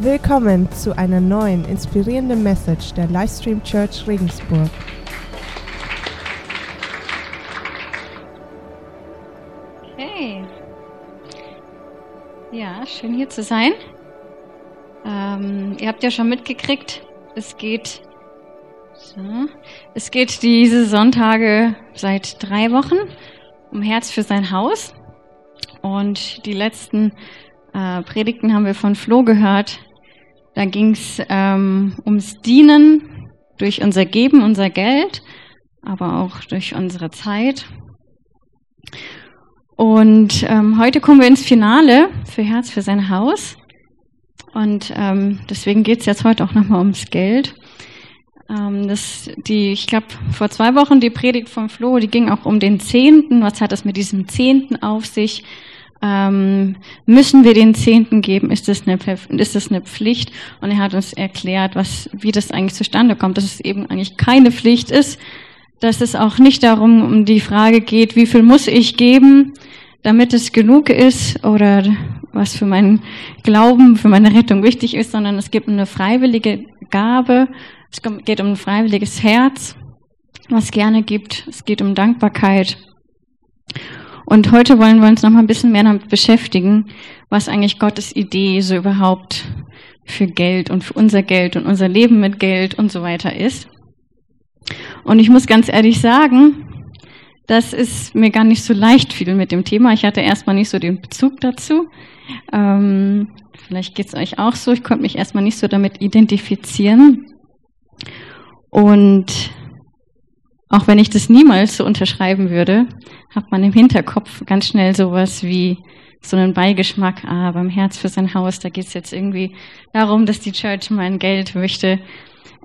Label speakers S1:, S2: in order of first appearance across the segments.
S1: Willkommen zu einer neuen inspirierenden Message der Livestream Church Regensburg.
S2: Okay. Ja, schön hier zu sein. Ähm, ihr habt ja schon mitgekriegt, es geht, so, es geht diese Sonntage seit drei Wochen um Herz für sein Haus. Und die letzten äh, Predigten haben wir von Flo gehört. Da ging es ähm, ums Dienen durch unser Geben, unser Geld, aber auch durch unsere Zeit. Und ähm, heute kommen wir ins Finale für Herz für sein Haus. Und ähm, deswegen geht es jetzt heute auch nochmal ums Geld. Ähm, das, die, ich glaube, vor zwei Wochen die Predigt von Flo, die ging auch um den Zehnten. Was hat es mit diesem Zehnten auf sich? Ähm, müssen wir den Zehnten geben? Ist das, eine, ist das eine Pflicht? Und er hat uns erklärt, was, wie das eigentlich zustande kommt, dass es eben eigentlich keine Pflicht ist, dass es auch nicht darum um die Frage geht, wie viel muss ich geben, damit es genug ist oder was für meinen Glauben, für meine Rettung wichtig ist, sondern es gibt eine freiwillige Gabe, es geht um ein freiwilliges Herz, was gerne gibt, es geht um Dankbarkeit. Und heute wollen wir uns noch mal ein bisschen mehr damit beschäftigen, was eigentlich Gottes Idee so überhaupt für Geld und für unser Geld und unser Leben mit Geld und so weiter ist. Und ich muss ganz ehrlich sagen, das ist mir gar nicht so leicht viel mit dem Thema. Ich hatte erstmal nicht so den Bezug dazu. Ähm, vielleicht geht es euch auch so. Ich konnte mich erstmal nicht so damit identifizieren. Und auch wenn ich das niemals so unterschreiben würde, hat man im Hinterkopf ganz schnell sowas wie so einen Beigeschmack, ah, beim Herz für sein Haus, da geht es jetzt irgendwie darum, dass die Church mein Geld möchte.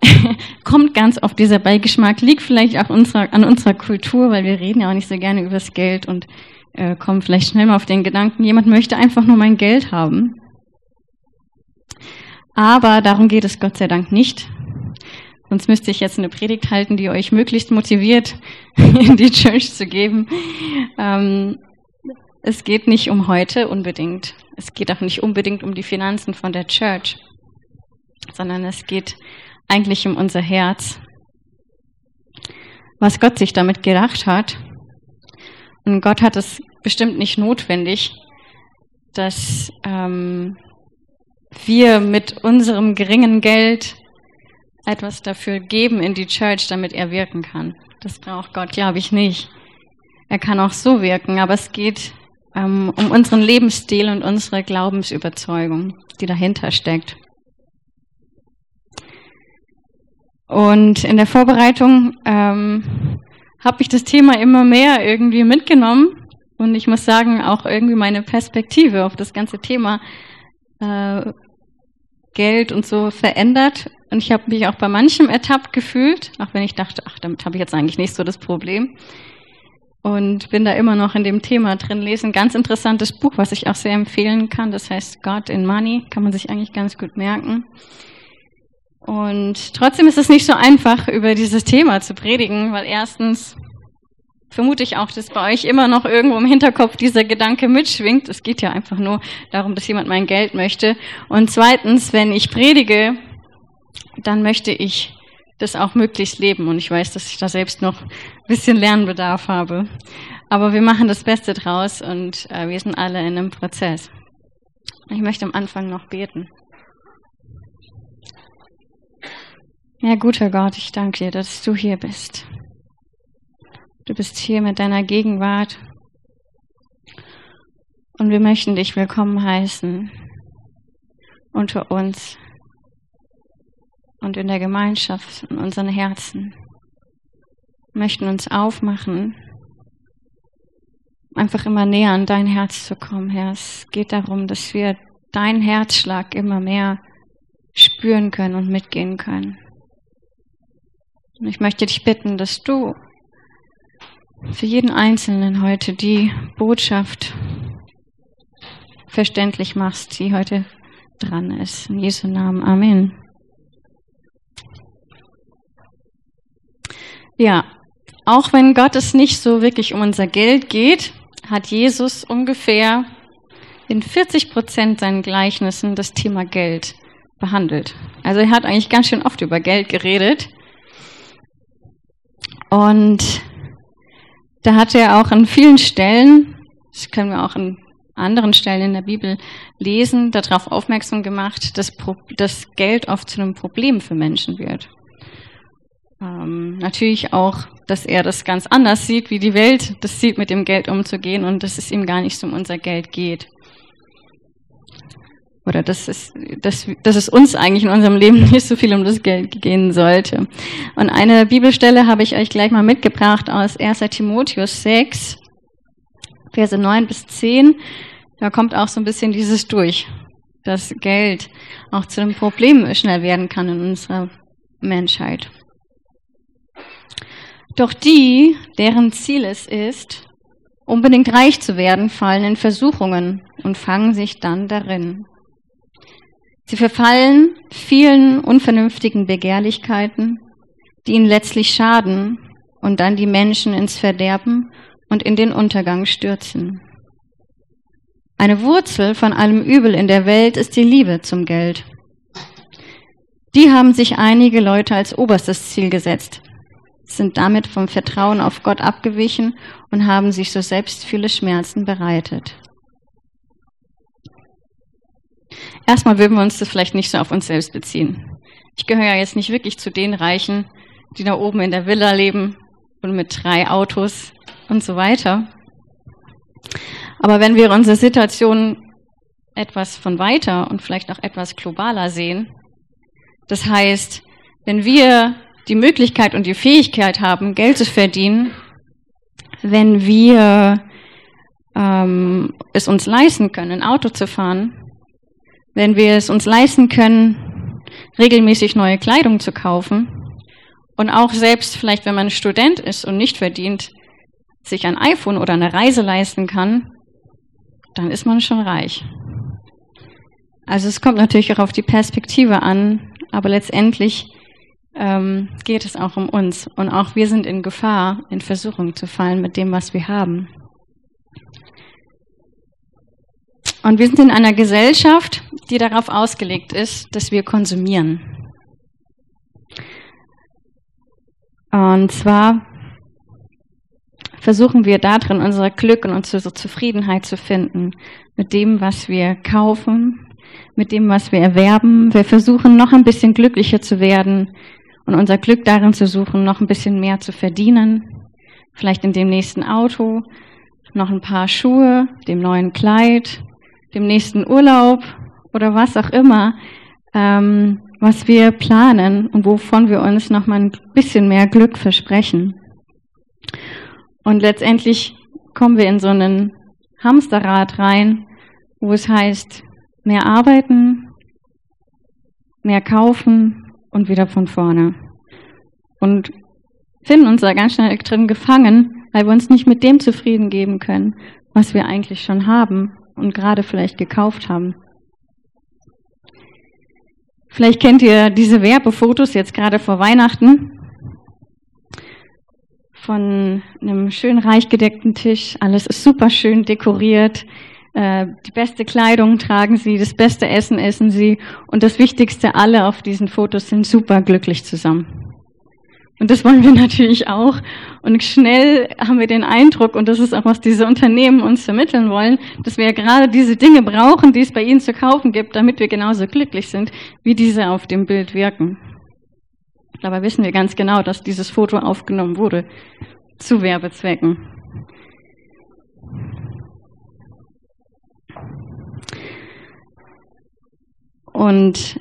S2: Kommt ganz oft dieser Beigeschmack, liegt vielleicht auch unserer, an unserer Kultur, weil wir reden ja auch nicht so gerne über das Geld und äh, kommen vielleicht schnell mal auf den Gedanken, jemand möchte einfach nur mein Geld haben. Aber darum geht es Gott sei Dank nicht, Sonst müsste ich jetzt eine Predigt halten, die euch möglichst motiviert, in die Church zu geben. Ähm, es geht nicht um heute unbedingt. Es geht auch nicht unbedingt um die Finanzen von der Church, sondern es geht eigentlich um unser Herz. Was Gott sich damit gedacht hat. Und Gott hat es bestimmt nicht notwendig, dass ähm, wir mit unserem geringen Geld etwas dafür geben in die Church, damit er wirken kann. Das braucht Gott, glaube ich, nicht. Er kann auch so wirken, aber es geht ähm, um unseren Lebensstil und unsere Glaubensüberzeugung, die dahinter steckt. Und in der Vorbereitung ähm, habe ich das Thema immer mehr irgendwie mitgenommen und ich muss sagen, auch irgendwie meine Perspektive auf das ganze Thema äh, Geld und so verändert und ich habe mich auch bei manchem ertappt gefühlt, auch wenn ich dachte, ach, damit habe ich jetzt eigentlich nicht so das Problem. Und bin da immer noch in dem Thema drin. Lesen ganz interessantes Buch, was ich auch sehr empfehlen kann. Das heißt God in Money. Kann man sich eigentlich ganz gut merken. Und trotzdem ist es nicht so einfach, über dieses Thema zu predigen, weil erstens vermute ich auch, dass bei euch immer noch irgendwo im Hinterkopf dieser Gedanke mitschwingt. Es geht ja einfach nur darum, dass jemand mein Geld möchte. Und zweitens, wenn ich predige, dann möchte ich das auch möglichst leben. Und ich weiß, dass ich da selbst noch ein bisschen Lernbedarf habe. Aber wir machen das Beste draus und äh, wir sind alle in einem Prozess. Ich möchte am Anfang noch beten. Ja, guter Gott, ich danke dir, dass du hier bist. Du bist hier mit deiner Gegenwart. Und wir möchten dich willkommen heißen unter uns und in der Gemeinschaft in unseren Herzen. Wir möchten uns aufmachen, einfach immer näher an dein Herz zu kommen, Herr. Es geht darum, dass wir deinen Herzschlag immer mehr spüren können und mitgehen können. Und ich möchte dich bitten, dass du für jeden Einzelnen heute die Botschaft verständlich machst, die heute dran ist. In Jesu Namen. Amen. Ja, auch wenn Gott es nicht so wirklich um unser Geld geht, hat Jesus ungefähr in 40 Prozent seinen Gleichnissen das Thema Geld behandelt. Also er hat eigentlich ganz schön oft über Geld geredet. Und da hat er auch an vielen Stellen, das können wir auch an anderen Stellen in der Bibel lesen, darauf aufmerksam gemacht, dass, dass Geld oft zu einem Problem für Menschen wird. Ähm, natürlich auch, dass er das ganz anders sieht, wie die Welt das sieht, mit dem Geld umzugehen und dass es ihm gar nicht um unser Geld geht. Oder dass es, dass, dass es uns eigentlich in unserem Leben nicht so viel um das Geld gehen sollte. Und eine Bibelstelle habe ich euch gleich mal mitgebracht aus 1. Timotheus 6, Verse 9 bis 10. Da kommt auch so ein bisschen dieses durch, dass Geld auch zu einem Problem schnell werden kann in unserer Menschheit. Doch die, deren Ziel es ist, unbedingt reich zu werden, fallen in Versuchungen und fangen sich dann darin. Sie verfallen vielen unvernünftigen Begehrlichkeiten, die ihnen letztlich schaden und dann die Menschen ins Verderben und in den Untergang stürzen. Eine Wurzel von allem Übel in der Welt ist die Liebe zum Geld. Die haben sich einige Leute als oberstes Ziel gesetzt, sind damit vom Vertrauen auf Gott abgewichen und haben sich so selbst viele Schmerzen bereitet. Erstmal würden wir uns das vielleicht nicht so auf uns selbst beziehen. Ich gehöre ja jetzt nicht wirklich zu den Reichen, die da oben in der Villa leben und mit drei Autos und so weiter. Aber wenn wir unsere Situation etwas von weiter und vielleicht auch etwas globaler sehen, das heißt, wenn wir die Möglichkeit und die Fähigkeit haben, Geld zu verdienen, wenn wir ähm, es uns leisten können, ein Auto zu fahren, wenn wir es uns leisten können, regelmäßig neue Kleidung zu kaufen und auch selbst vielleicht, wenn man Student ist und nicht verdient, sich ein iPhone oder eine Reise leisten kann, dann ist man schon reich. Also es kommt natürlich auch auf die Perspektive an, aber letztendlich ähm, geht es auch um uns. Und auch wir sind in Gefahr, in Versuchung zu fallen mit dem, was wir haben. Und wir sind in einer Gesellschaft, die darauf ausgelegt ist, dass wir konsumieren. Und zwar versuchen wir darin unser Glück und unsere Zufriedenheit zu finden mit dem, was wir kaufen, mit dem, was wir erwerben. Wir versuchen noch ein bisschen glücklicher zu werden und unser Glück darin zu suchen, noch ein bisschen mehr zu verdienen. Vielleicht in dem nächsten Auto, noch ein paar Schuhe, dem neuen Kleid, dem nächsten Urlaub oder was auch immer, ähm, was wir planen und wovon wir uns noch mal ein bisschen mehr Glück versprechen. Und letztendlich kommen wir in so einen Hamsterrad rein, wo es heißt, mehr arbeiten, mehr kaufen und wieder von vorne. Und finden uns da ganz schnell drin gefangen, weil wir uns nicht mit dem zufrieden geben können, was wir eigentlich schon haben und gerade vielleicht gekauft haben. Vielleicht kennt ihr diese Werbefotos jetzt gerade vor Weihnachten von einem schön reich gedeckten Tisch. Alles ist super schön dekoriert. Äh, die beste Kleidung tragen sie, das beste Essen essen sie und das Wichtigste, alle auf diesen Fotos sind super glücklich zusammen. Und das wollen wir natürlich auch. Und schnell haben wir den Eindruck, und das ist auch, was diese Unternehmen uns vermitteln wollen, dass wir ja gerade diese Dinge brauchen, die es bei ihnen zu kaufen gibt, damit wir genauso glücklich sind, wie diese auf dem Bild wirken. Dabei wissen wir ganz genau, dass dieses Foto aufgenommen wurde zu Werbezwecken. Und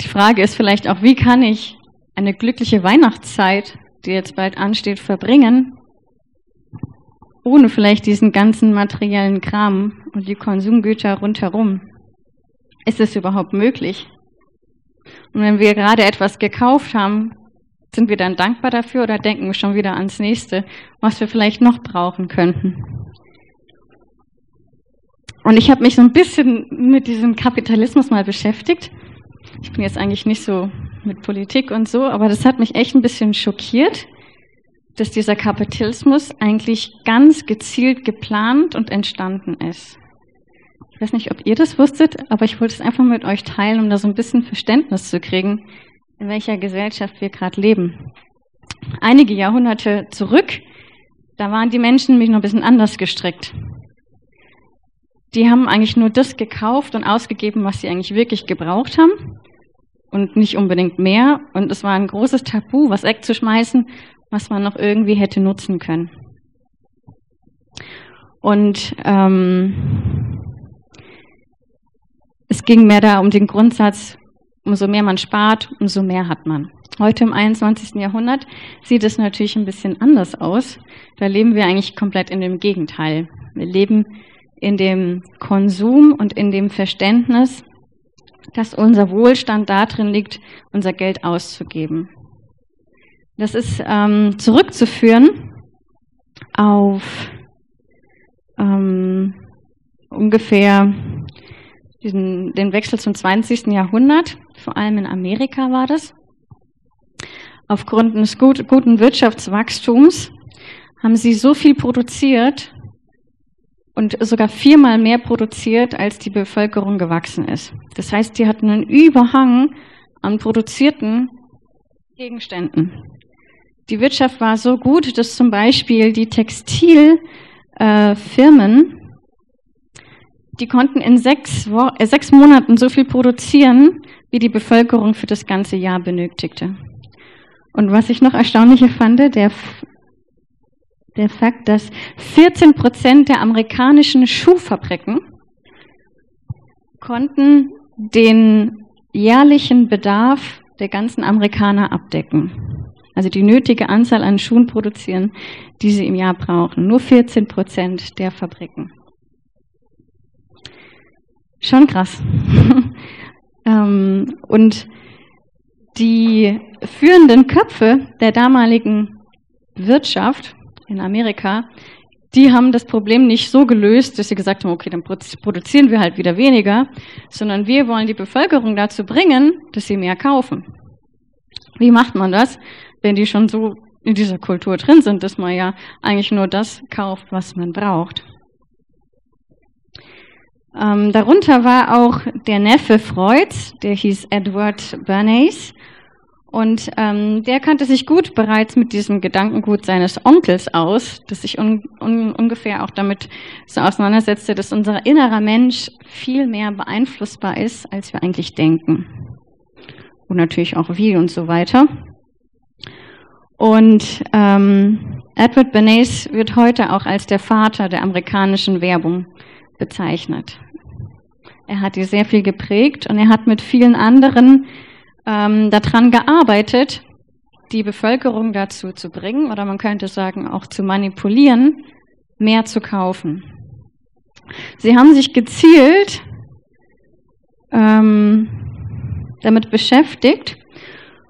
S2: die Frage ist vielleicht auch, wie kann ich eine glückliche Weihnachtszeit, die jetzt bald ansteht, verbringen, ohne vielleicht diesen ganzen materiellen Kram und die Konsumgüter rundherum? Ist es überhaupt möglich? Und wenn wir gerade etwas gekauft haben, sind wir dann dankbar dafür oder denken wir schon wieder ans nächste, was wir vielleicht noch brauchen könnten? Und ich habe mich so ein bisschen mit diesem Kapitalismus mal beschäftigt. Ich bin jetzt eigentlich nicht so mit Politik und so, aber das hat mich echt ein bisschen schockiert, dass dieser Kapitalismus eigentlich ganz gezielt geplant und entstanden ist. Ich weiß nicht, ob ihr das wusstet, aber ich wollte es einfach mit euch teilen, um da so ein bisschen Verständnis zu kriegen, in welcher Gesellschaft wir gerade leben. Einige Jahrhunderte zurück, da waren die Menschen nämlich noch ein bisschen anders gestrickt. Die haben eigentlich nur das gekauft und ausgegeben, was sie eigentlich wirklich gebraucht haben und nicht unbedingt mehr. Und es war ein großes Tabu, was wegzuschmeißen, was man noch irgendwie hätte nutzen können. Und ähm, es ging mehr da um den Grundsatz, umso mehr man spart, umso mehr hat man. Heute im 21. Jahrhundert sieht es natürlich ein bisschen anders aus. Da leben wir eigentlich komplett in dem Gegenteil. Wir leben in dem Konsum und in dem Verständnis, dass unser Wohlstand darin liegt, unser Geld auszugeben. Das ist ähm, zurückzuführen auf ähm, ungefähr diesen, den Wechsel zum 20. Jahrhundert, vor allem in Amerika war das. Aufgrund des gut, guten Wirtschaftswachstums haben sie so viel produziert und sogar viermal mehr produziert, als die Bevölkerung gewachsen ist. Das heißt, die hatten einen Überhang an produzierten Gegenständen. Die Wirtschaft war so gut, dass zum Beispiel die Textilfirmen, äh, die konnten in sechs, äh, sechs Monaten so viel produzieren, wie die Bevölkerung für das ganze Jahr benötigte. Und was ich noch erstaunlicher fand, der, der Fakt, dass 14 Prozent der amerikanischen Schuhfabriken konnten den jährlichen Bedarf der ganzen Amerikaner abdecken. Also die nötige Anzahl an Schuhen produzieren, die sie im Jahr brauchen. Nur 14 Prozent der Fabriken. Schon krass. ähm, und die führenden Köpfe der damaligen Wirtschaft in Amerika, die haben das Problem nicht so gelöst, dass sie gesagt haben, okay, dann produzieren wir halt wieder weniger, sondern wir wollen die Bevölkerung dazu bringen, dass sie mehr kaufen. Wie macht man das, wenn die schon so in dieser Kultur drin sind, dass man ja eigentlich nur das kauft, was man braucht? Ähm, darunter war auch der Neffe Freuds, der hieß Edward Bernays. Und ähm, der kannte sich gut bereits mit diesem Gedankengut seines Onkels aus, das sich un, un, ungefähr auch damit so auseinandersetzte, dass unser innerer Mensch viel mehr beeinflussbar ist, als wir eigentlich denken. Und natürlich auch wie und so weiter. Und ähm, Edward Bernays wird heute auch als der Vater der amerikanischen Werbung bezeichnet. Er hat die sehr viel geprägt und er hat mit vielen anderen ähm, daran gearbeitet, die Bevölkerung dazu zu bringen, oder man könnte sagen auch zu manipulieren, mehr zu kaufen. Sie haben sich gezielt ähm, damit beschäftigt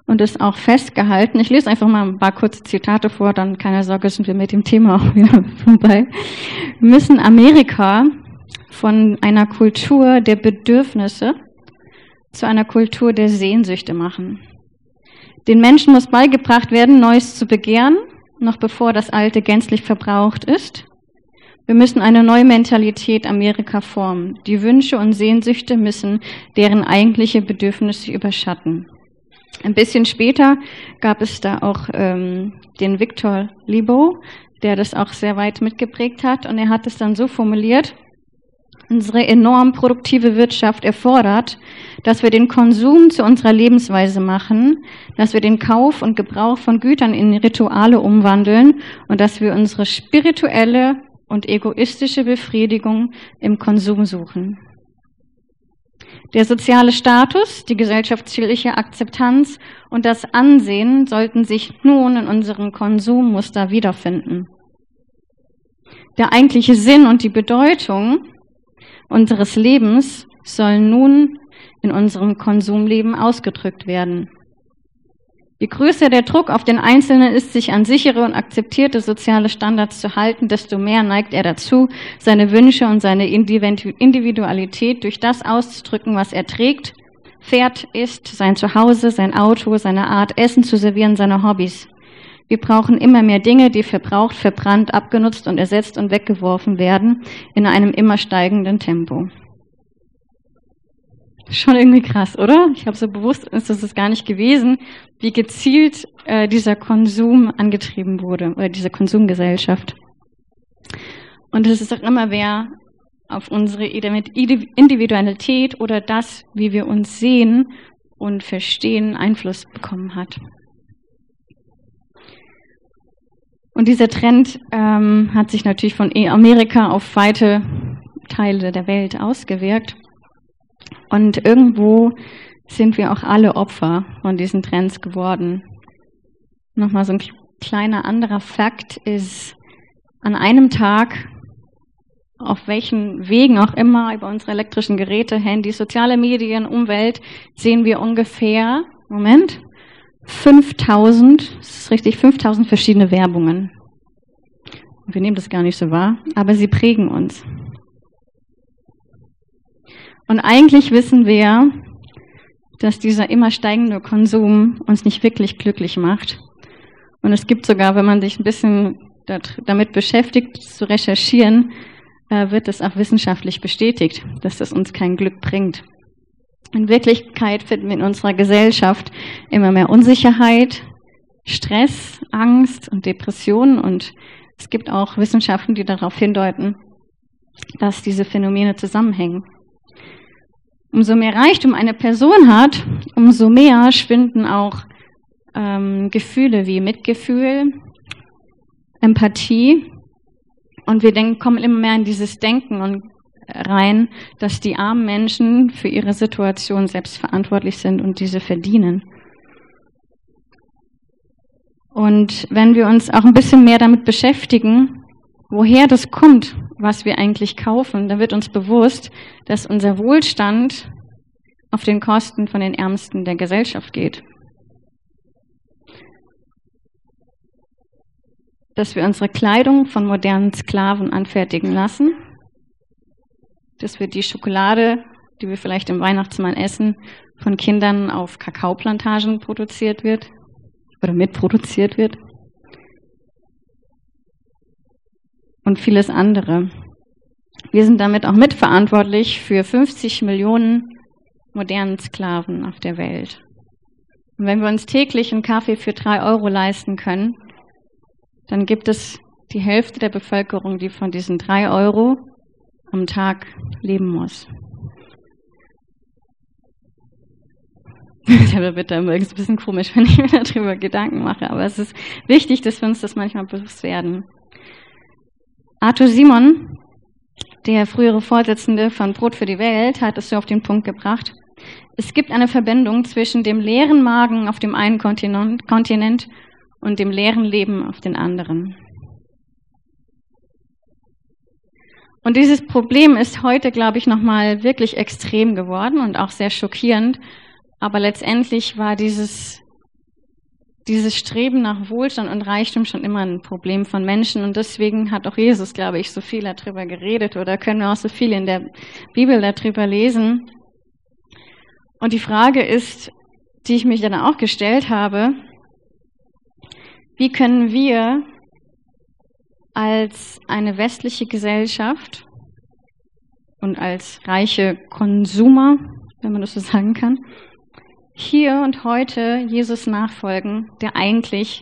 S2: und es auch festgehalten. Ich lese einfach mal ein paar kurze Zitate vor, dann keine Sorge, sind wir mit dem Thema auch wieder vorbei. Wir müssen Amerika von einer Kultur der Bedürfnisse zu einer Kultur der Sehnsüchte machen. Den Menschen muss beigebracht werden, Neues zu begehren, noch bevor das Alte gänzlich verbraucht ist. Wir müssen eine neue Mentalität Amerika formen. Die Wünsche und Sehnsüchte müssen deren eigentliche Bedürfnisse überschatten. Ein bisschen später gab es da auch ähm, den Victor Libo, der das auch sehr weit mitgeprägt hat. Und er hat es dann so formuliert, unsere enorm produktive Wirtschaft erfordert, dass wir den Konsum zu unserer Lebensweise machen, dass wir den Kauf und Gebrauch von Gütern in Rituale umwandeln und dass wir unsere spirituelle und egoistische Befriedigung im Konsum suchen. Der soziale Status, die gesellschaftliche Akzeptanz und das Ansehen sollten sich nun in unserem Konsummuster wiederfinden. Der eigentliche Sinn und die Bedeutung unseres Lebens sollen nun in unserem Konsumleben ausgedrückt werden. Je größer der Druck auf den Einzelnen ist, sich an sichere und akzeptierte soziale Standards zu halten, desto mehr neigt er dazu, seine Wünsche und seine Individualität durch das auszudrücken, was er trägt, fährt, isst, sein Zuhause, sein Auto, seine Art, Essen zu servieren, seine Hobbys. Wir brauchen immer mehr Dinge, die verbraucht, verbrannt, abgenutzt und ersetzt und weggeworfen werden in einem immer steigenden Tempo. Schon irgendwie krass, oder? Ich habe so bewusst ist das gar nicht gewesen, wie gezielt äh, dieser Konsum angetrieben wurde oder diese Konsumgesellschaft. Und es ist auch immer, wer auf unsere Individualität oder das, wie wir uns sehen und verstehen, Einfluss bekommen hat. Und dieser Trend ähm, hat sich natürlich von Amerika auf weite Teile der Welt ausgewirkt. Und irgendwo sind wir auch alle Opfer von diesen Trends geworden. Nochmal so ein kleiner anderer Fakt ist, an einem Tag, auf welchen Wegen auch immer, über unsere elektrischen Geräte, Handys, soziale Medien, Umwelt, sehen wir ungefähr, Moment, 5000, das ist richtig, 5000 verschiedene Werbungen. Wir nehmen das gar nicht so wahr, aber sie prägen uns. Und eigentlich wissen wir, dass dieser immer steigende Konsum uns nicht wirklich glücklich macht. Und es gibt sogar, wenn man sich ein bisschen damit beschäftigt, zu recherchieren, äh, wird es auch wissenschaftlich bestätigt, dass das uns kein Glück bringt. In Wirklichkeit finden wir in unserer Gesellschaft immer mehr Unsicherheit, Stress, Angst und Depressionen und es gibt auch Wissenschaften, die darauf hindeuten, dass diese Phänomene zusammenhängen. Umso mehr Reichtum eine Person hat, umso mehr schwinden auch ähm, Gefühle wie Mitgefühl, Empathie und wir denken, kommen immer mehr in dieses Denken und rein, dass die armen Menschen für ihre Situation selbst verantwortlich sind und diese verdienen. Und wenn wir uns auch ein bisschen mehr damit beschäftigen, woher das kommt, was wir eigentlich kaufen, dann wird uns bewusst, dass unser Wohlstand auf den Kosten von den Ärmsten der Gesellschaft geht. Dass wir unsere Kleidung von modernen Sklaven anfertigen lassen, dass wir die Schokolade, die wir vielleicht im Weihnachtsmann essen, von Kindern auf Kakaoplantagen produziert wird oder mitproduziert wird. Und vieles andere. Wir sind damit auch mitverantwortlich für 50 Millionen modernen Sklaven auf der Welt. Und wenn wir uns täglich einen Kaffee für drei Euro leisten können, dann gibt es die Hälfte der Bevölkerung, die von diesen drei Euro am Tag leben muss. Da wird dann ein bisschen komisch, wenn ich mir darüber Gedanken mache, aber es ist wichtig, dass wir uns das manchmal bewusst werden. Arthur Simon, der frühere Vorsitzende von Brot für die Welt, hat es so auf den Punkt gebracht. Es gibt eine Verbindung zwischen dem leeren Magen auf dem einen Kontinent und dem leeren Leben auf den anderen. Und dieses Problem ist heute, glaube ich, nochmal wirklich extrem geworden und auch sehr schockierend. Aber letztendlich war dieses, dieses Streben nach Wohlstand und Reichtum schon immer ein Problem von Menschen. Und deswegen hat auch Jesus, glaube ich, so viel darüber geredet oder können wir auch so viel in der Bibel darüber lesen. Und die Frage ist, die ich mich dann auch gestellt habe, wie können wir als eine westliche Gesellschaft und als reiche Konsumer, wenn man das so sagen kann, hier und heute Jesus nachfolgen, der eigentlich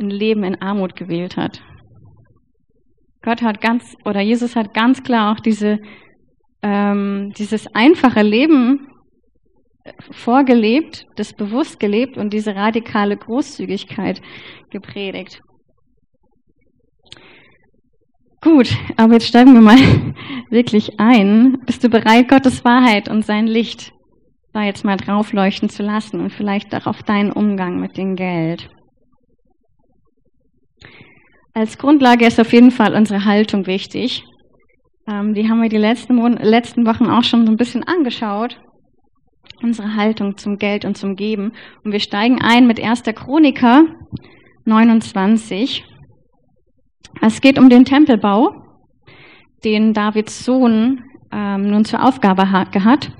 S2: ein Leben in Armut gewählt hat. Gott hat ganz, oder Jesus hat ganz klar auch diese, ähm, dieses einfache Leben vorgelebt, das bewusst gelebt und diese radikale Großzügigkeit gepredigt. Gut, aber jetzt steigen wir mal wirklich ein. Bist du bereit, Gottes Wahrheit und sein Licht da jetzt mal drauf leuchten zu lassen und vielleicht auch auf deinen Umgang mit dem Geld? Als Grundlage ist auf jeden Fall unsere Haltung wichtig. Ähm, die haben wir die letzten, Mon letzten Wochen auch schon so ein bisschen angeschaut. Unsere Haltung zum Geld und zum Geben. Und wir steigen ein mit 1. Chroniker 29. Es geht um den Tempelbau, den Davids Sohn ähm, nun zur Aufgabe hat.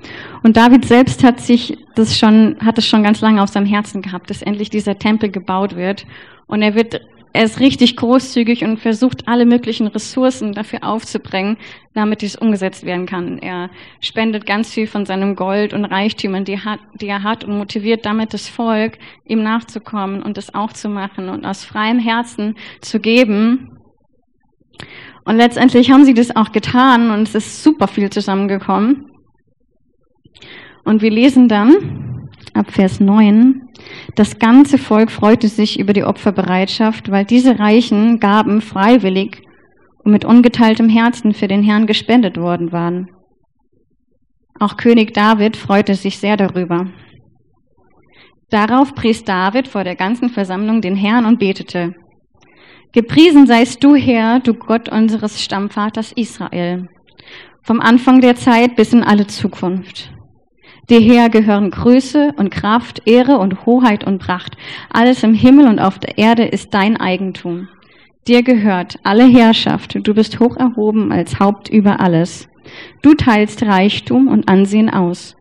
S2: Und David selbst hat sich das schon, hat es schon ganz lange auf seinem Herzen gehabt, dass endlich dieser Tempel gebaut wird. Und er wird er ist richtig großzügig und versucht alle möglichen Ressourcen dafür aufzubringen, damit dies umgesetzt werden kann. Er spendet ganz viel von seinem Gold und Reichtümern, die, hat, die er hat und motiviert damit das Volk, ihm nachzukommen und es auch zu machen und aus freiem Herzen zu geben. Und letztendlich haben sie das auch getan und es ist super viel zusammengekommen. Und wir lesen dann ab Vers 9, das ganze Volk freute sich über die Opferbereitschaft, weil diese reichen Gaben freiwillig und mit ungeteiltem Herzen für den Herrn gespendet worden waren. Auch König David freute sich sehr darüber. Darauf pries David vor der ganzen Versammlung den Herrn und betete, Gepriesen seist du, Herr, du Gott unseres Stammvaters Israel, vom Anfang der Zeit bis in alle Zukunft. Dir her gehören Größe und Kraft, Ehre und Hoheit und Pracht. Alles im Himmel und auf der Erde ist dein Eigentum. Dir gehört alle Herrschaft. Du bist hoch erhoben als Haupt über alles. Du teilst Reichtum und Ansehen aus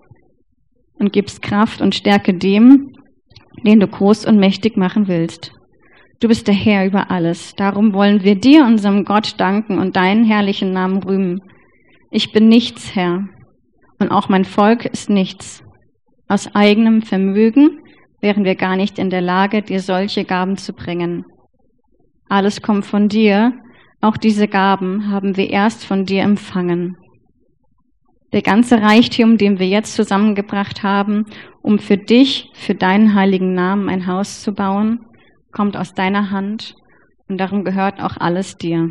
S2: und gibst Kraft und Stärke dem, den du groß und mächtig machen willst. Du bist der Herr über alles. Darum wollen wir dir, unserem Gott, danken und deinen herrlichen Namen rühmen. Ich bin nichts, Herr, und auch mein Volk ist nichts. Aus eigenem Vermögen wären wir gar nicht in der Lage, dir solche Gaben zu bringen. Alles kommt von dir, auch diese Gaben haben wir erst von dir empfangen. Der ganze Reichtum, den wir jetzt zusammengebracht haben, um für dich, für deinen heiligen Namen ein Haus zu bauen, kommt aus deiner Hand und darum gehört auch alles dir.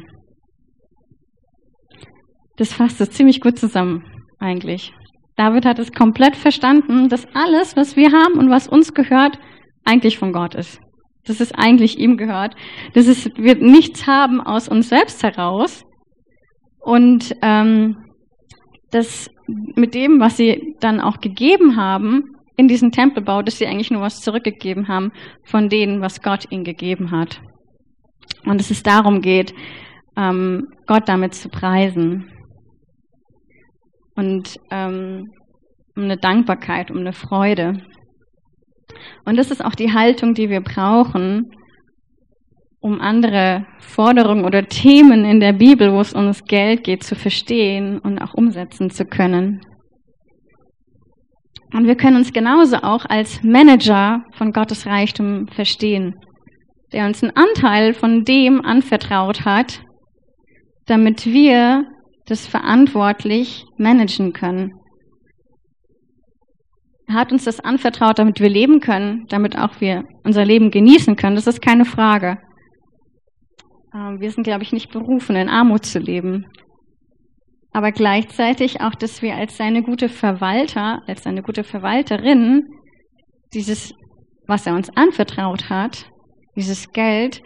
S2: Das fasst es ziemlich gut zusammen, eigentlich. David hat es komplett verstanden, dass alles, was wir haben und was uns gehört, eigentlich von Gott ist. Dass es eigentlich ihm gehört. Dass es, wir nichts haben aus uns selbst heraus. Und ähm, dass mit dem, was sie dann auch gegeben haben, in diesen Tempelbau, dass sie eigentlich nur was zurückgegeben haben von denen, was Gott ihnen gegeben hat. Und dass es darum geht, ähm, Gott damit zu preisen und ähm, um eine Dankbarkeit, um eine Freude. Und das ist auch die Haltung, die wir brauchen, um andere Forderungen oder Themen in der Bibel, wo es ums Geld geht, zu verstehen und auch umsetzen zu können. Und wir können uns genauso auch als Manager von Gottes Reichtum verstehen, der uns einen Anteil von dem anvertraut hat, damit wir das verantwortlich managen können. Er hat uns das anvertraut, damit wir leben können, damit auch wir unser Leben genießen können. Das ist keine Frage. Ähm, wir sind, glaube ich, nicht berufen, in Armut zu leben. Aber gleichzeitig auch, dass wir als seine gute Verwalter, als seine gute Verwalterin dieses, was er uns anvertraut hat, dieses Geld,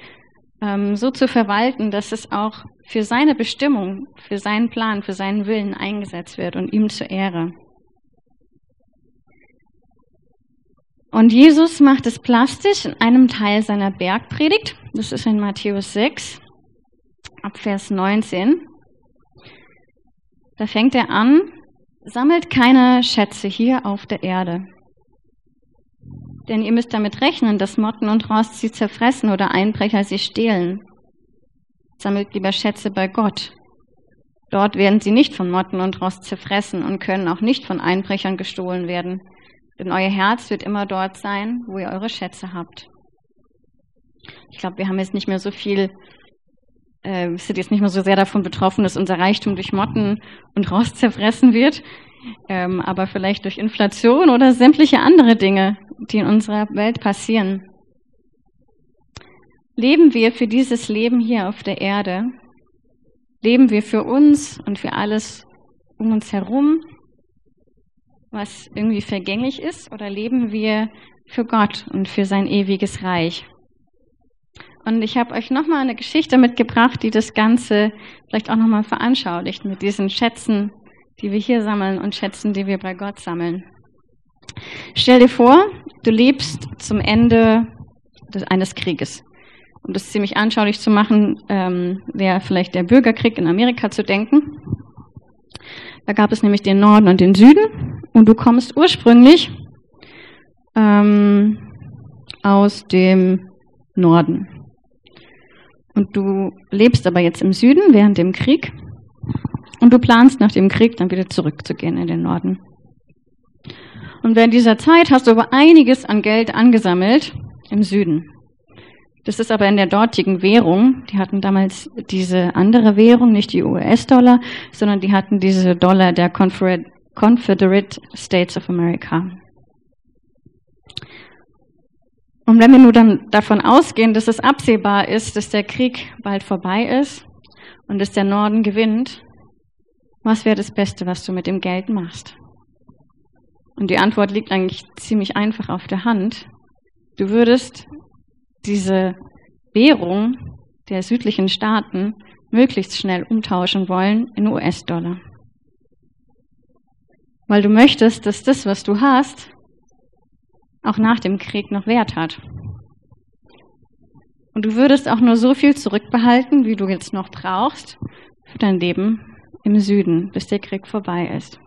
S2: ähm, so zu verwalten, dass es auch für seine Bestimmung, für seinen Plan, für seinen Willen eingesetzt wird und ihm zur Ehre. Und Jesus macht es plastisch in einem Teil seiner Bergpredigt. Das ist in Matthäus 6, ab Vers 19. Da fängt er an, sammelt keine Schätze hier auf der Erde, denn ihr müsst damit rechnen, dass Motten und Rost sie zerfressen oder Einbrecher sie stehlen. Sammelt lieber Schätze bei Gott. Dort werden sie nicht von Motten und Rost zerfressen und können auch nicht von Einbrechern gestohlen werden. Denn euer Herz wird immer dort sein, wo ihr eure Schätze habt. Ich glaube, wir haben jetzt nicht mehr so viel, äh, sind jetzt nicht mehr so sehr davon betroffen, dass unser Reichtum durch Motten und Rost zerfressen wird, ähm, aber vielleicht durch Inflation oder sämtliche andere Dinge, die in unserer Welt passieren. Leben wir für dieses Leben hier auf der Erde? Leben wir für uns und für alles um uns herum, was irgendwie vergänglich ist, oder leben wir für Gott und für sein ewiges Reich? Und ich habe euch nochmal eine Geschichte mitgebracht, die das Ganze vielleicht auch nochmal veranschaulicht mit diesen Schätzen, die wir hier sammeln und Schätzen, die wir bei Gott sammeln. Stell dir vor, du lebst zum Ende des, eines Krieges. Um das ziemlich anschaulich zu machen, ähm, wäre vielleicht der Bürgerkrieg in Amerika zu denken. Da gab es nämlich den Norden und den Süden und du kommst ursprünglich ähm, aus dem Norden. und du lebst aber jetzt im Süden während dem Krieg und du planst nach dem Krieg dann wieder zurückzugehen in den Norden. Und während dieser Zeit hast du aber einiges an Geld angesammelt im Süden. Das ist aber in der dortigen Währung. Die hatten damals diese andere Währung, nicht die US-Dollar, sondern die hatten diese Dollar der Confederate States of America. Und wenn wir nur dann davon ausgehen, dass es absehbar ist, dass der Krieg bald vorbei ist und dass der Norden gewinnt, was wäre das Beste, was du mit dem Geld machst? Und die Antwort liegt eigentlich ziemlich einfach auf der Hand. Du würdest diese Währung der südlichen Staaten möglichst schnell umtauschen wollen in US-Dollar. Weil du möchtest, dass das, was du hast, auch nach dem Krieg noch Wert hat. Und du würdest auch nur so viel zurückbehalten, wie du jetzt noch brauchst für dein Leben im Süden, bis der Krieg vorbei ist.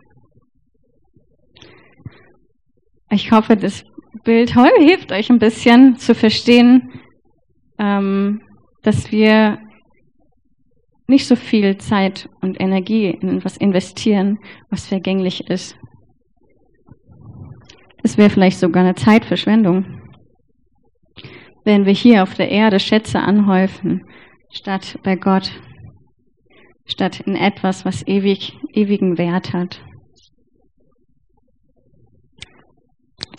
S2: Ich hoffe, das Bild hilft euch ein bisschen zu verstehen, ähm, dass wir nicht so viel Zeit und Energie in etwas investieren, was vergänglich ist. Es wäre vielleicht sogar eine Zeitverschwendung, wenn wir hier auf der Erde Schätze anhäufen, statt bei Gott, statt in etwas, was ewig, ewigen Wert hat.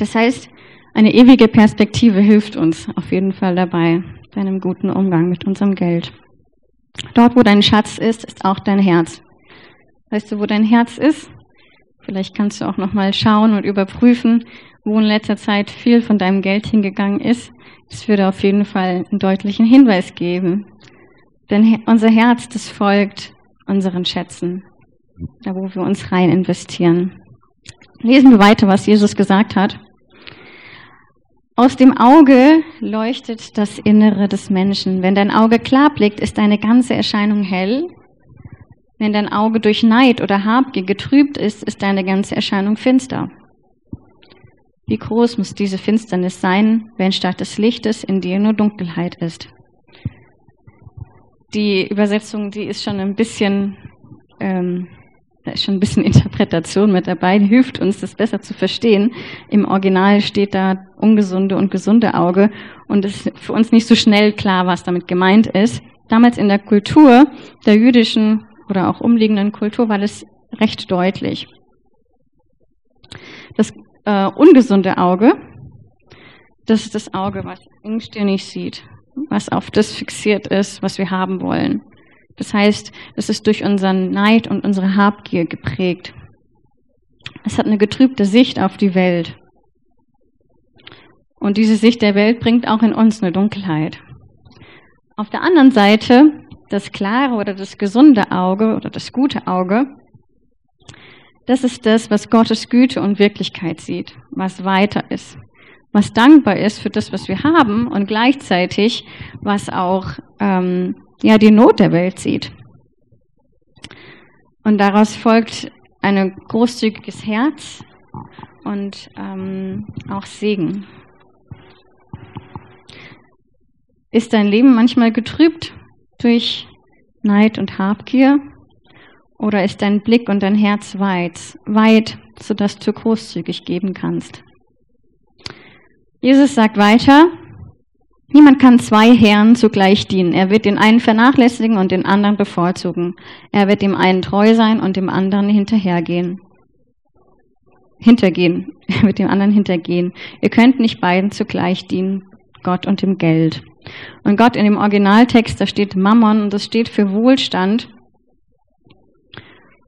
S2: Das heißt, eine ewige Perspektive hilft uns auf jeden Fall dabei, bei einem guten Umgang mit unserem Geld. Dort, wo dein Schatz ist, ist auch dein Herz. Weißt du, wo dein Herz ist? Vielleicht kannst du auch noch mal schauen und überprüfen, wo in letzter Zeit viel von deinem Geld hingegangen ist. Das würde auf jeden Fall einen deutlichen Hinweis geben. Denn unser Herz, das folgt unseren Schätzen, da wo wir uns rein investieren. Lesen wir weiter, was Jesus gesagt hat. Aus dem Auge leuchtet das Innere des Menschen. Wenn dein Auge klar blickt, ist deine ganze Erscheinung hell. Wenn dein Auge durch Neid oder Habgier getrübt ist, ist deine ganze Erscheinung finster. Wie groß muss diese Finsternis sein, wenn statt des Lichtes in dir nur Dunkelheit ist? Die Übersetzung, die ist schon ein bisschen ähm, da ist schon ein bisschen Interpretation mit dabei, hilft uns, das besser zu verstehen. Im Original steht da ungesunde und gesunde Auge und es ist für uns nicht so schnell klar, was damit gemeint ist. Damals in der Kultur, der jüdischen oder auch umliegenden Kultur, war das recht deutlich. Das äh, ungesunde Auge, das ist das Auge, was engstirnig sieht, was auf das fixiert ist, was wir haben wollen. Das heißt, es ist durch unseren Neid und unsere Habgier geprägt. Es hat eine getrübte Sicht auf die Welt. Und diese Sicht der Welt bringt auch in uns eine Dunkelheit. Auf der anderen Seite, das klare oder das gesunde Auge oder das gute Auge, das ist das, was Gottes Güte und Wirklichkeit sieht, was weiter ist, was dankbar ist für das, was wir haben und gleichzeitig was auch ähm, ja die Not der Welt sieht. Und daraus folgt ein großzügiges Herz und ähm, auch Segen. Ist dein Leben manchmal getrübt durch Neid und Habgier? Oder ist dein Blick und dein Herz weit, weit, sodass du großzügig geben kannst? Jesus sagt weiter, Niemand kann zwei Herren zugleich dienen. Er wird den einen vernachlässigen und den anderen bevorzugen. Er wird dem einen treu sein und dem anderen hinterhergehen. Hintergehen. Er wird dem anderen hintergehen. Ihr könnt nicht beiden zugleich dienen, Gott und dem Geld. Und Gott in dem Originaltext, da steht Mammon und das steht für Wohlstand.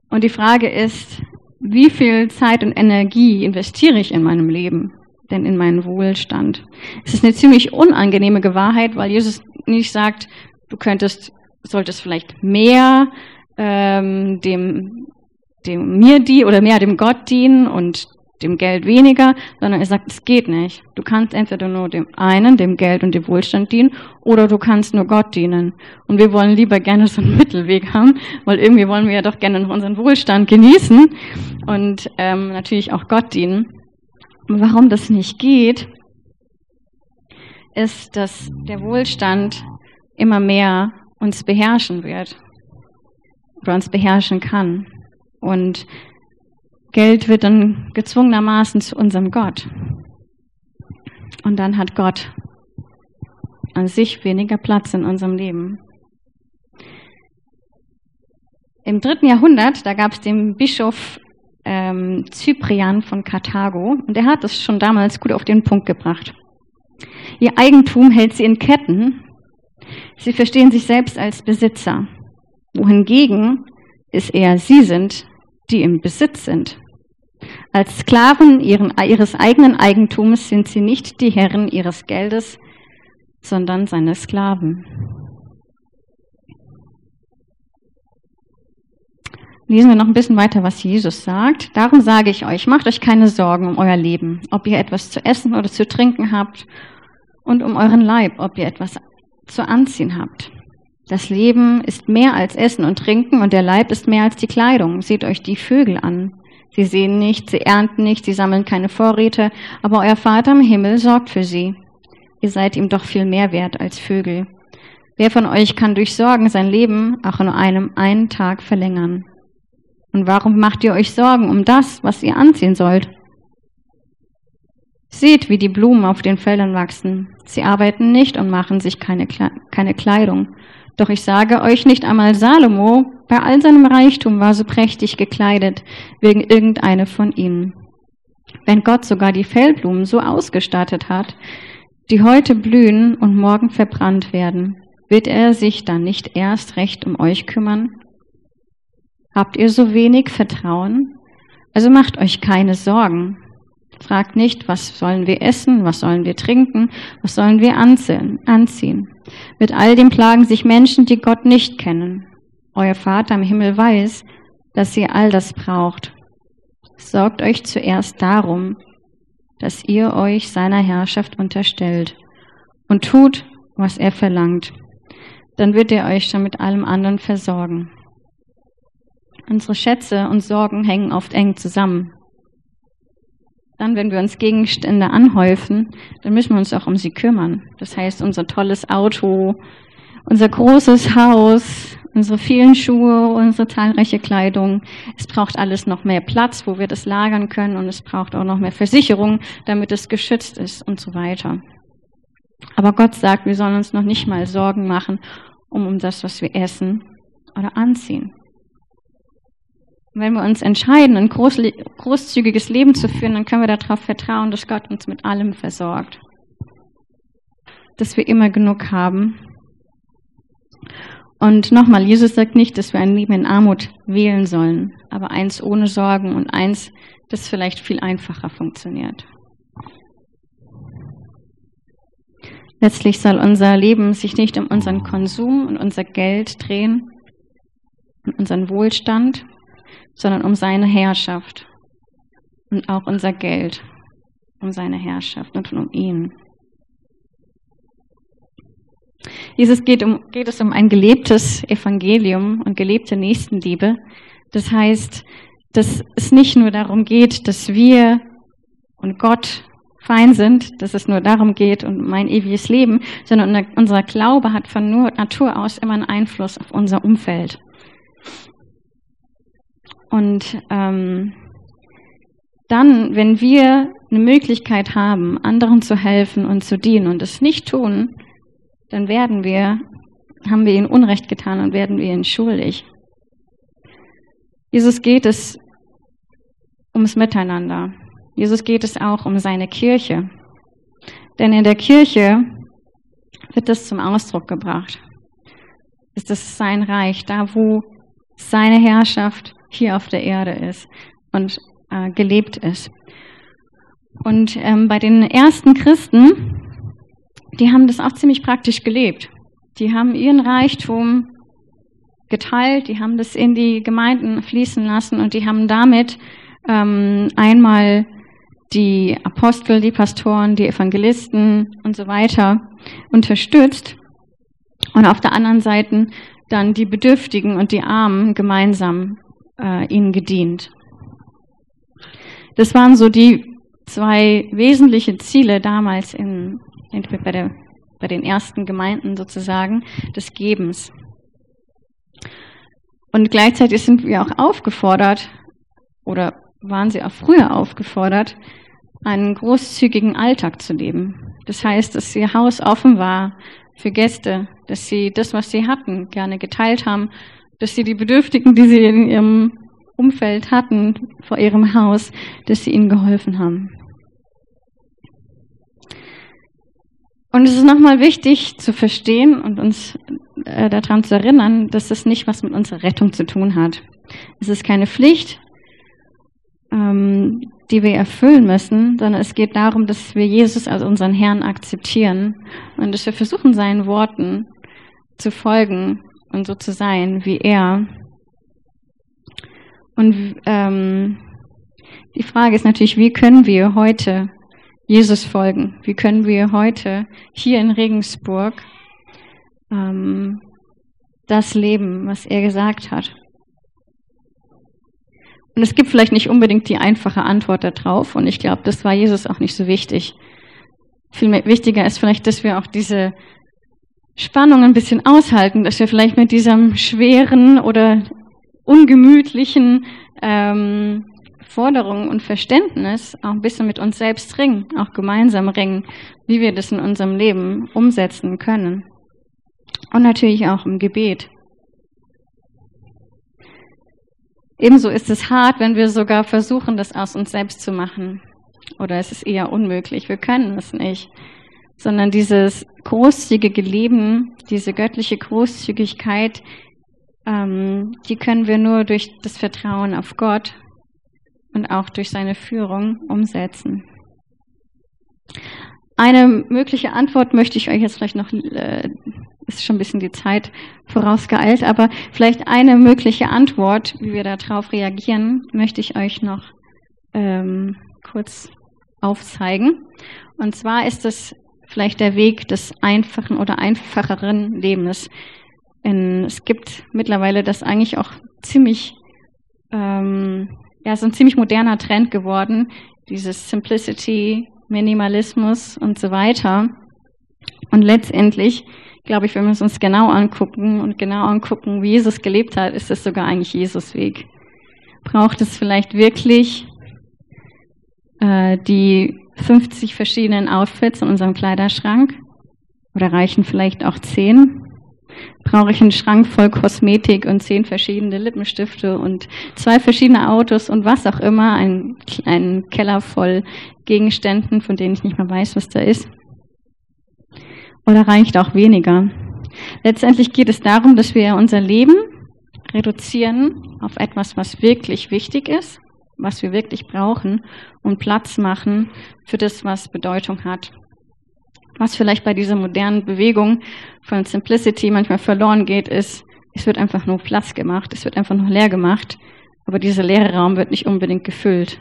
S2: Und die Frage ist, wie viel Zeit und Energie investiere ich in meinem Leben? Denn in meinen Wohlstand. Es ist eine ziemlich unangenehme Wahrheit, weil Jesus nicht sagt, du könntest, solltest vielleicht mehr ähm, dem, dem mir die oder mehr dem Gott dienen und dem Geld weniger, sondern er sagt, es geht nicht. Du kannst entweder nur dem einen, dem Geld und dem Wohlstand dienen, oder du kannst nur Gott dienen. Und wir wollen lieber gerne so einen Mittelweg haben, weil irgendwie wollen wir ja doch gerne noch unseren Wohlstand genießen und ähm, natürlich auch Gott dienen. Warum das nicht geht, ist, dass der Wohlstand immer mehr uns beherrschen wird oder uns beherrschen kann. Und Geld wird dann gezwungenermaßen zu unserem Gott. Und dann hat Gott an sich weniger Platz in unserem Leben. Im dritten Jahrhundert, da gab es den Bischof ähm, Cyprian von Karthago und er hat es schon damals gut auf den Punkt gebracht. Ihr Eigentum hält sie in Ketten. Sie verstehen sich selbst als Besitzer, wohingegen es eher sie sind, die im Besitz sind. Als Sklaven ihren, ihres eigenen Eigentums sind sie nicht die Herren ihres Geldes, sondern seine Sklaven. Lesen wir noch ein bisschen weiter, was Jesus sagt. Darum sage ich euch, macht euch keine Sorgen um euer Leben, ob ihr etwas zu essen oder zu trinken habt und um euren Leib, ob ihr etwas zu anziehen habt. Das Leben ist mehr als Essen und Trinken und der Leib ist mehr als die Kleidung. Seht euch die Vögel an. Sie sehen nicht, sie ernten nicht, sie sammeln keine Vorräte, aber euer Vater im Himmel sorgt für sie. Ihr seid ihm doch viel mehr wert als Vögel. Wer von euch kann durch Sorgen sein Leben auch in einem einen Tag verlängern? Und warum macht ihr euch Sorgen um das, was ihr anziehen sollt? Seht, wie die Blumen auf den Feldern wachsen. Sie arbeiten nicht und machen sich keine, keine Kleidung. Doch ich sage euch, nicht einmal Salomo bei all seinem Reichtum war so prächtig gekleidet wegen irgendeine von ihnen. Wenn Gott sogar die Feldblumen so ausgestattet hat, die heute blühen und morgen verbrannt werden, wird er sich dann nicht erst recht um euch kümmern? Habt ihr so wenig Vertrauen? Also macht euch keine Sorgen. Fragt nicht, was sollen wir essen, was sollen wir trinken, was sollen wir anziehen. Mit all dem plagen sich Menschen, die Gott nicht kennen. Euer Vater im Himmel weiß, dass ihr all das braucht. Sorgt euch zuerst darum, dass ihr euch seiner Herrschaft unterstellt und tut, was er verlangt. Dann wird er euch schon mit allem anderen versorgen. Unsere Schätze und Sorgen hängen oft eng zusammen. Dann, wenn wir uns Gegenstände anhäufen, dann müssen wir uns auch um sie kümmern. Das heißt, unser tolles Auto, unser großes Haus, unsere vielen Schuhe, unsere zahlreiche Kleidung. Es braucht alles noch mehr Platz, wo wir das lagern können und es braucht auch noch mehr Versicherung, damit es geschützt ist und so weiter. Aber Gott sagt, wir sollen uns noch nicht mal Sorgen machen um, um das, was wir essen oder anziehen. Wenn wir uns entscheiden, ein großzügiges Leben zu führen, dann können wir darauf vertrauen, dass Gott uns mit allem versorgt. Dass wir immer genug haben. Und nochmal, Jesus sagt nicht, dass wir ein Leben in Armut wählen sollen, aber eins ohne Sorgen und eins, das vielleicht viel einfacher funktioniert. Letztlich soll unser Leben sich nicht um unseren Konsum und unser Geld drehen, um unseren Wohlstand, sondern um seine Herrschaft und auch unser Geld, um seine Herrschaft und um ihn. Jesus geht, um, geht es um ein gelebtes Evangelium und gelebte Nächstenliebe. Das heißt, dass es nicht nur darum geht, dass wir und Gott fein sind, dass es nur darum geht und mein ewiges Leben, sondern unser Glaube hat von Natur aus immer einen Einfluss auf unser Umfeld. Und ähm, dann, wenn wir eine Möglichkeit haben, anderen zu helfen und zu dienen und es nicht tun, dann werden wir, haben wir ihnen Unrecht getan und werden wir ihnen schuldig. Jesus geht es ums Miteinander. Jesus geht es auch um seine Kirche. Denn in der Kirche wird das zum Ausdruck gebracht. Ist das sein Reich, da wo seine Herrschaft hier auf der Erde ist und äh, gelebt ist. Und ähm, bei den ersten Christen die haben das auch ziemlich praktisch gelebt. Die haben ihren Reichtum geteilt, die haben das in die Gemeinden fließen lassen und die haben damit ähm, einmal die Apostel, die Pastoren, die Evangelisten und so weiter unterstützt und auf der anderen Seite dann die Bedürftigen und die Armen gemeinsam äh, ihnen gedient. Das waren so die zwei wesentlichen Ziele damals in, bei der, bei den ersten Gemeinden sozusagen, des Gebens. Und gleichzeitig sind wir auch aufgefordert, oder waren sie auch früher aufgefordert, einen großzügigen Alltag zu leben. Das heißt, dass ihr Haus offen war für Gäste, dass sie das, was sie hatten, gerne geteilt haben, dass sie die Bedürftigen, die sie in ihrem Umfeld hatten, vor ihrem Haus, dass sie ihnen geholfen haben. Und es ist nochmal wichtig zu verstehen und uns äh, daran zu erinnern, dass das nicht was mit unserer Rettung zu tun hat. Es ist keine Pflicht, ähm, die wir erfüllen müssen, sondern es geht darum, dass wir Jesus als unseren Herrn akzeptieren und dass wir versuchen, seinen Worten zu folgen und so zu sein wie er. Und ähm, die Frage ist natürlich, wie können wir heute Jesus folgen? Wie können wir heute hier in Regensburg ähm, das leben, was er gesagt hat? Und es gibt vielleicht nicht unbedingt die einfache Antwort darauf. Und ich glaube, das war Jesus auch nicht so wichtig. Viel wichtiger ist vielleicht, dass wir auch diese Spannung ein bisschen aushalten, dass wir vielleicht mit diesem schweren oder ungemütlichen ähm, Forderungen und Verständnis auch ein bisschen mit uns selbst ringen, auch gemeinsam ringen, wie wir das in unserem Leben umsetzen können. Und natürlich auch im Gebet. Ebenso ist es hart, wenn wir sogar versuchen, das aus uns selbst zu machen. Oder es ist eher unmöglich. Wir können es nicht. Sondern dieses großzügige Leben, diese göttliche Großzügigkeit, ähm, die können wir nur durch das Vertrauen auf Gott und auch durch seine Führung umsetzen. Eine mögliche Antwort möchte ich euch jetzt vielleicht noch äh, ist schon ein bisschen die Zeit vorausgeeilt, aber vielleicht eine mögliche Antwort, wie wir darauf reagieren, möchte ich euch noch ähm, kurz aufzeigen. Und zwar ist es vielleicht der Weg des einfachen oder einfacheren Lebens. In, es gibt mittlerweile das eigentlich auch ziemlich, ähm, ja, so ein ziemlich moderner Trend geworden, dieses Simplicity, Minimalismus und so weiter. Und letztendlich glaube ich, wenn wir es uns genau angucken und genau angucken, wie Jesus gelebt hat, ist es sogar eigentlich Jesus Weg. Braucht es vielleicht wirklich äh, die 50 verschiedenen Outfits in unserem Kleiderschrank? Oder reichen vielleicht auch 10? Brauche ich einen Schrank voll Kosmetik und zehn verschiedene Lippenstifte und zwei verschiedene Autos und was auch immer, einen, einen Keller voll Gegenständen, von denen ich nicht mehr weiß, was da ist? oder reicht auch weniger? Letztendlich geht es darum, dass wir unser Leben reduzieren auf etwas, was wirklich wichtig ist, was wir wirklich brauchen und Platz machen für das, was Bedeutung hat. Was vielleicht bei dieser modernen Bewegung von Simplicity manchmal verloren geht, ist, es wird einfach nur Platz gemacht, es wird einfach nur leer gemacht, aber dieser leere Raum wird nicht unbedingt gefüllt.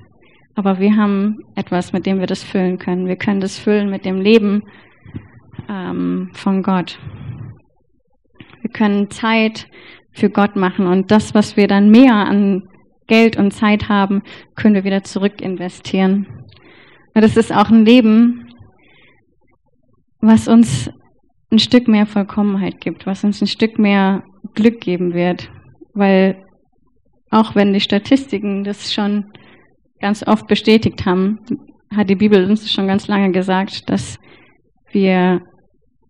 S2: Aber wir haben etwas, mit dem wir das füllen können. Wir können das füllen mit dem Leben, ähm, von Gott. Wir können Zeit für Gott machen und das, was wir dann mehr an Geld und Zeit haben, können wir wieder zurück investieren. Und das ist auch ein Leben, was uns ein Stück mehr Vollkommenheit gibt, was uns ein Stück mehr Glück geben wird. Weil auch wenn die Statistiken das schon ganz oft bestätigt haben, hat die Bibel uns schon ganz lange gesagt, dass wir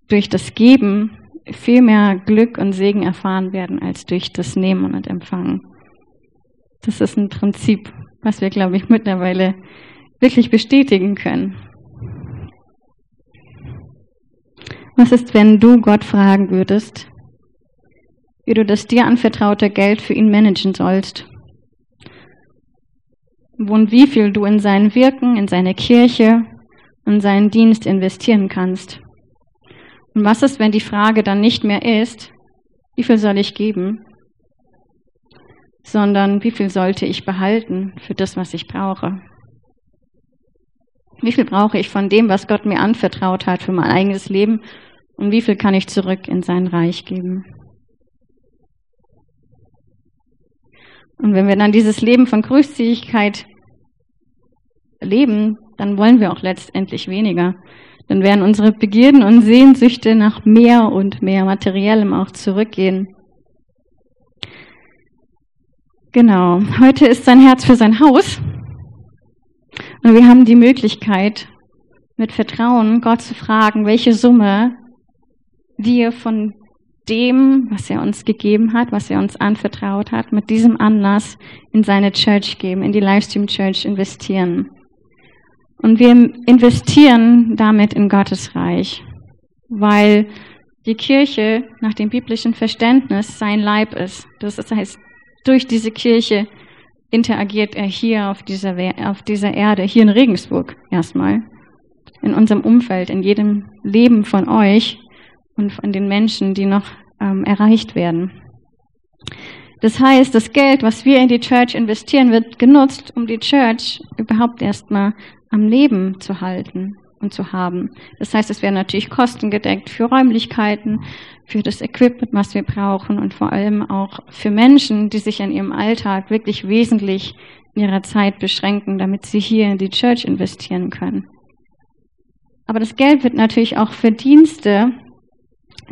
S2: durch das Geben viel mehr Glück und Segen erfahren werden als durch das Nehmen und Empfangen. Das ist ein Prinzip, was wir, glaube ich, mittlerweile wirklich bestätigen können. Was ist, wenn du Gott fragen würdest, wie du das dir anvertraute Geld für ihn managen sollst? Und wie viel du in sein Wirken, in seine Kirche und seinen Dienst investieren kannst? Und was ist, wenn die Frage dann nicht mehr ist, wie viel soll ich geben, sondern wie viel sollte ich behalten für das, was ich brauche? Wie viel brauche ich von dem, was Gott mir anvertraut hat für mein eigenes Leben und wie viel kann ich zurück in sein Reich geben? Und wenn wir dann dieses Leben von Großzügigkeit leben, dann wollen wir auch letztendlich weniger dann werden unsere Begierden und Sehnsüchte nach mehr und mehr Materiellem auch zurückgehen. Genau, heute ist sein Herz für sein Haus. Und wir haben die Möglichkeit, mit Vertrauen Gott zu fragen, welche Summe wir von dem, was er uns gegeben hat, was er uns anvertraut hat, mit diesem Anlass in seine Church geben, in die Livestream Church investieren. Und wir investieren damit in Gottes Reich, weil die Kirche nach dem biblischen Verständnis sein Leib ist. Das heißt, durch diese Kirche interagiert er hier auf dieser, auf dieser Erde, hier in Regensburg erstmal, in unserem Umfeld, in jedem Leben von euch und von den Menschen, die noch ähm, erreicht werden. Das heißt, das Geld, was wir in die Church investieren, wird genutzt, um die Church überhaupt erstmal am Leben zu halten und zu haben. Das heißt, es werden natürlich Kosten gedeckt für Räumlichkeiten, für das Equipment, was wir brauchen und vor allem auch für Menschen, die sich in ihrem Alltag wirklich wesentlich in ihrer Zeit beschränken, damit sie hier in die Church investieren können. Aber das Geld wird natürlich auch für Dienste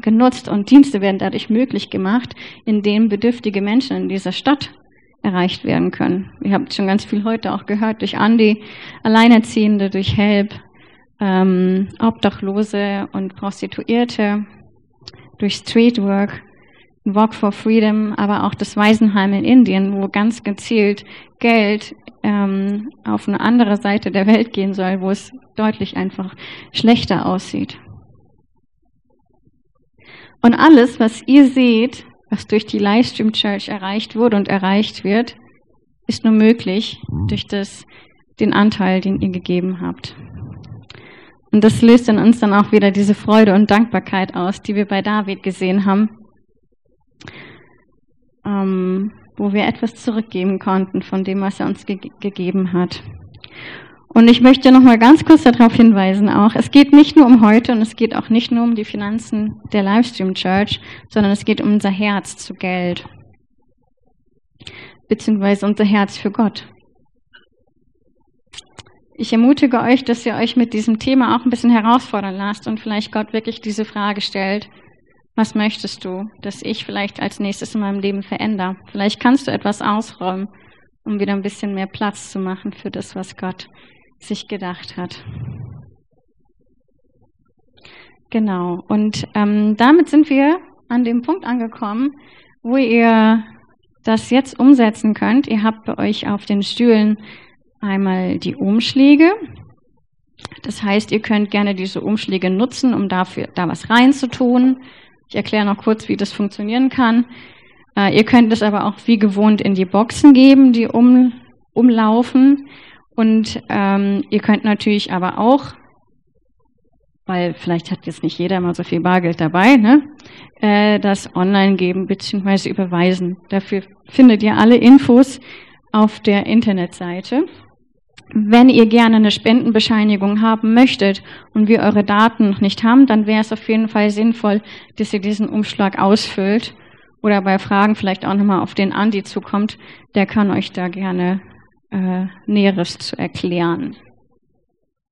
S2: genutzt und Dienste werden dadurch möglich gemacht, in denen bedürftige Menschen in dieser Stadt erreicht werden können. Ihr habt schon ganz viel heute auch gehört durch Andi, Alleinerziehende, durch Help, ähm, Obdachlose und Prostituierte, durch Streetwork, Walk for Freedom, aber auch das Waisenheim in Indien, wo ganz gezielt Geld ähm, auf eine andere Seite der Welt gehen soll, wo es deutlich einfach schlechter aussieht. Und alles, was ihr seht, was durch die Livestream Church erreicht wurde und erreicht wird, ist nur möglich durch das, den Anteil, den ihr gegeben habt. Und das löst in uns dann auch wieder diese Freude und Dankbarkeit aus, die wir bei David gesehen haben, ähm, wo wir etwas zurückgeben konnten von dem, was er uns ge gegeben hat. Und ich möchte noch mal ganz kurz darauf hinweisen auch, es geht nicht nur um heute und es geht auch nicht nur um die Finanzen der Livestream Church, sondern es geht um unser Herz zu Geld. Beziehungsweise unser Herz für Gott. Ich ermutige euch, dass ihr euch mit diesem Thema auch ein bisschen herausfordern lasst und vielleicht Gott wirklich diese Frage stellt. Was möchtest du, dass ich vielleicht als nächstes in meinem Leben verändere? Vielleicht kannst du etwas ausräumen, um wieder ein bisschen mehr Platz zu machen für das, was Gott sich gedacht hat. Genau, und ähm, damit sind wir an dem Punkt angekommen, wo ihr das jetzt umsetzen könnt. Ihr habt bei euch auf den Stühlen einmal die Umschläge. Das heißt, ihr könnt gerne diese Umschläge nutzen, um dafür da was reinzutun. Ich erkläre noch kurz, wie das funktionieren kann. Äh, ihr könnt es aber auch wie gewohnt in die Boxen geben, die um, umlaufen. Und ähm, ihr könnt natürlich aber auch, weil vielleicht hat jetzt nicht jeder mal so viel Bargeld dabei, ne, äh, das online geben bzw. überweisen. Dafür findet ihr alle Infos auf der Internetseite. Wenn ihr gerne eine Spendenbescheinigung haben möchtet und wir eure Daten noch nicht haben, dann wäre es auf jeden Fall sinnvoll, dass ihr diesen Umschlag ausfüllt oder bei Fragen vielleicht auch nochmal auf den Andi zukommt. Der kann euch da gerne äh, Näheres zu erklären.